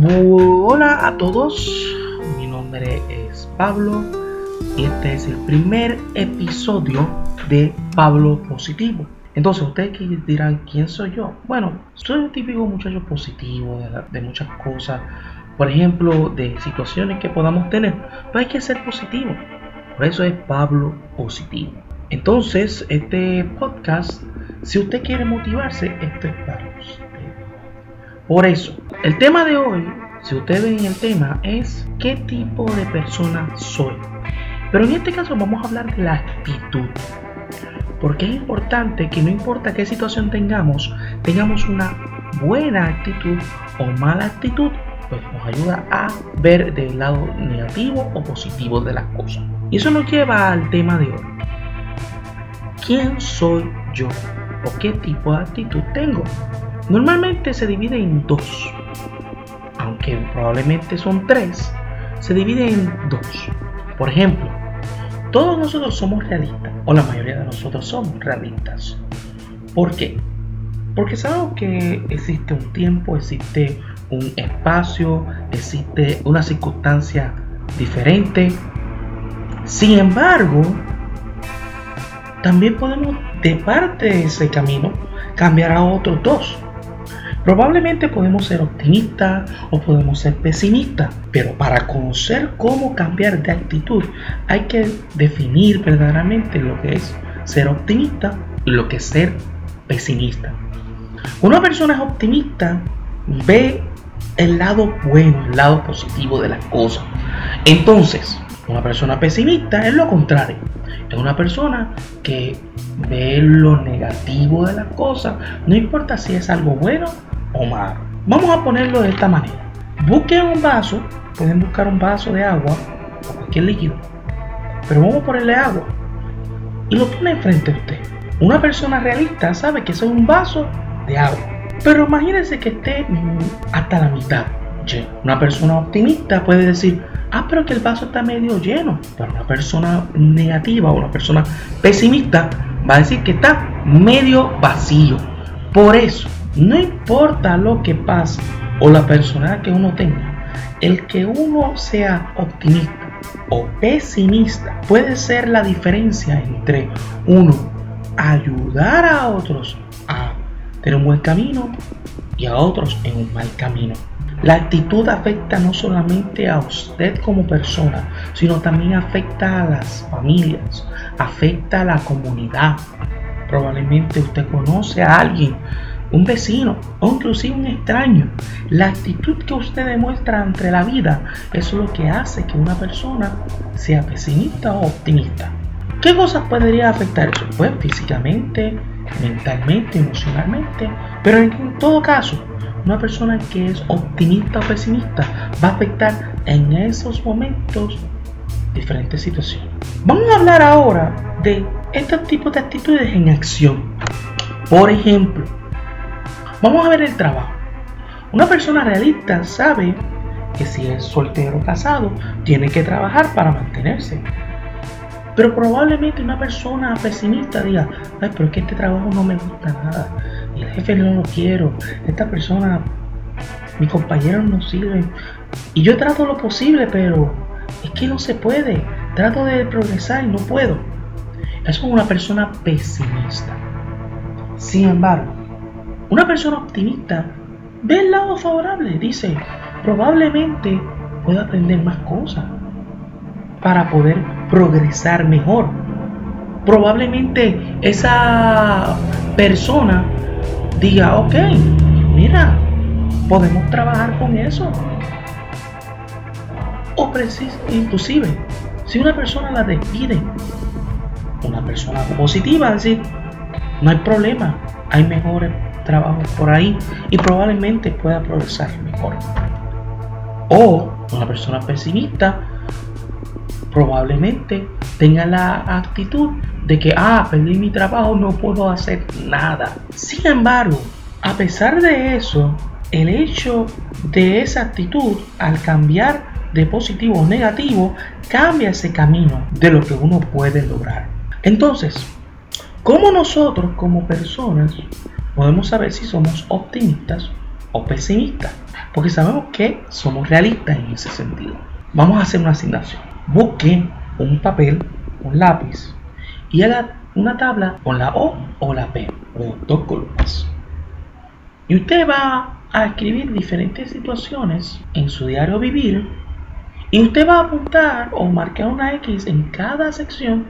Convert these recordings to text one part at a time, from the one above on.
Hola a todos, mi nombre es Pablo y este es el primer episodio de Pablo Positivo. Entonces ustedes dirán, ¿quién soy yo? Bueno, soy un típico muchacho positivo de, muchas cosas, por ejemplo, de situaciones que podamos tener, pero hay que ser positivo. Por eso es Pablo Positivo. Entonces, este podcast, si usted quiere motivarse, esto es para usted. Por eso, el tema de hoy, si usted ve en el tema, es qué tipo de persona soy. Pero en este caso vamos a hablar de la actitud. Porque es importante que no importa qué situación tengamos, tengamos una buena actitud o mala actitud, pues nos ayuda a ver del lado negativo o positivo de las cosas. Y eso nos lleva al tema de hoy. ¿Quién soy yo? ¿O qué tipo de actitud tengo? Normalmente se divide en dos, aunque probablemente son tres, se divide en dos. Por ejemplo, todos nosotros somos realistas, o la mayoría de nosotros somos realistas. ¿Por qué? Porque sabemos que existe un tiempo, existe un espacio, existe una circunstancia diferente. Sin embargo, también podemos, de parte de ese camino, cambiar a otros dos. Probablemente podemos ser optimistas o podemos ser pesimistas, pero para conocer cómo cambiar de actitud hay que definir verdaderamente lo que es ser optimista y lo que es ser pesimista. Una persona optimista ve el lado bueno, el lado positivo de las cosas. Entonces, una persona pesimista es lo contrario. Es una persona que ve lo negativo de las cosas, no importa si es algo bueno o malo. Vamos a ponerlo de esta manera. Busquen un vaso, pueden buscar un vaso de agua o cualquier líquido, pero vamos a ponerle agua y lo pone enfrente a usted. Una persona realista sabe que eso es un vaso de agua, pero imagínense que esté hasta la mitad lleno. Una persona optimista puede decir, ah, pero que el vaso está medio lleno. Pero una persona negativa o una persona pesimista va a decir que está medio vacío. Por eso, no importa lo que pase o la persona que uno tenga, el que uno sea optimista o pesimista puede ser la diferencia entre uno ayudar a otros a tener un buen camino y a otros en un mal camino. La actitud afecta no solamente a usted como persona, sino también afecta a las familias, afecta a la comunidad. Probablemente usted conoce a alguien un vecino o inclusive un extraño. La actitud que usted demuestra ante la vida es lo que hace que una persona sea pesimista o optimista. ¿Qué cosas podría afectar eso? Pues físicamente, mentalmente, emocionalmente, pero en todo caso, una persona que es optimista o pesimista va a afectar en esos momentos diferentes situaciones. Vamos a hablar ahora de estos tipos de actitudes en acción. Por ejemplo, Vamos a ver el trabajo. Una persona realista sabe que si es soltero o casado, tiene que trabajar para mantenerse. Pero probablemente una persona pesimista diga, ay, pero es que este trabajo no me gusta nada. El jefe no lo quiero. Esta persona, mis compañeros no sirven. Y yo trato lo posible, pero es que no se puede. Trato de progresar y no puedo. Eso es una persona pesimista. Sin embargo, una persona optimista ve el lado favorable, dice, probablemente pueda aprender más cosas para poder progresar mejor. Probablemente esa persona diga, ok, mira, podemos trabajar con eso. O inclusive, si una persona la despide, una persona positiva, decir, no hay problema, hay mejores trabajo por ahí y probablemente pueda progresar mejor. O una persona pesimista probablemente tenga la actitud de que, ah, perdí mi trabajo, no puedo hacer nada. Sin embargo, a pesar de eso, el hecho de esa actitud, al cambiar de positivo o negativo, cambia ese camino de lo que uno puede lograr. Entonces, ¿cómo nosotros como personas podemos saber si somos optimistas o pesimistas. porque sabemos que somos realistas en ese sentido. Vamos a hacer una asignación. Busquen un papel, un lápiz y una tabla con la O o la P, o dos columnas. Y usted va a escribir diferentes situaciones en su diario vivir y usted va a apuntar o marcar una X en cada sección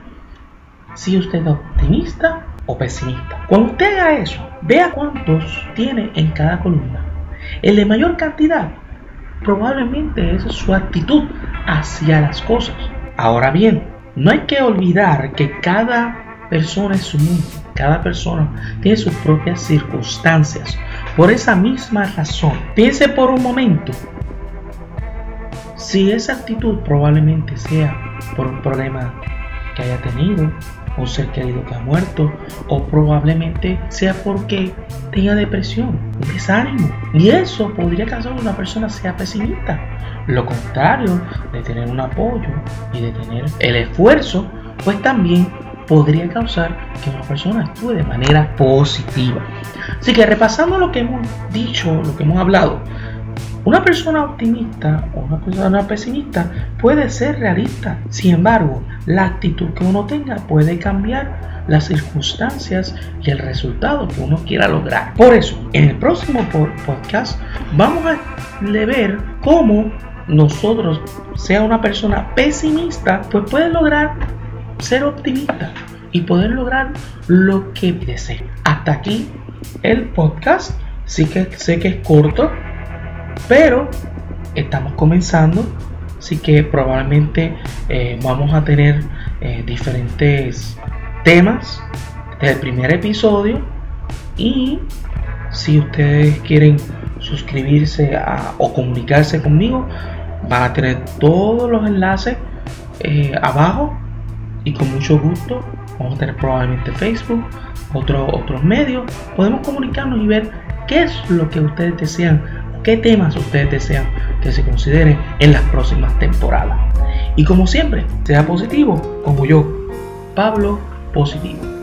si usted es optimista o pesimista. Cuando usted haga eso, vea cuántos tiene en cada columna. El de mayor cantidad probablemente es su actitud hacia las cosas. Ahora bien, no hay que olvidar que cada persona es su mundo, cada persona tiene sus propias circunstancias. Por esa misma razón, piense por un momento si esa actitud probablemente sea por un problema que haya tenido, un ser querido que ha muerto, o probablemente sea porque tenga depresión, desánimo. Y eso podría causar que una persona sea pesimista. Lo contrario de tener un apoyo y de tener el esfuerzo, pues también podría causar que una persona actúe de manera positiva. Así que repasando lo que hemos dicho, lo que hemos hablado, una persona optimista o una persona pesimista puede ser realista. Sin embargo, la actitud que uno tenga puede cambiar las circunstancias y el resultado que uno quiera lograr. Por eso, en el próximo podcast vamos a ver cómo nosotros, sea una persona pesimista, pues puede lograr ser optimista y poder lograr lo que desea. Hasta aquí el podcast. Sí que sé que es corto, pero estamos comenzando, así que probablemente eh, vamos a tener eh, diferentes temas del primer episodio. Y si ustedes quieren suscribirse o comunicarse conmigo van a tener todos los enlaces eh, abajo. Y con mucho gusto vamos a tener probablemente Facebook otros medios. Podemos comunicarnos y ver qué es lo que ustedes desean qué temas ustedes desean que se consideren en las próximas temporadas. Y como siempre, sea positivo, como yo, Pablo Positivo.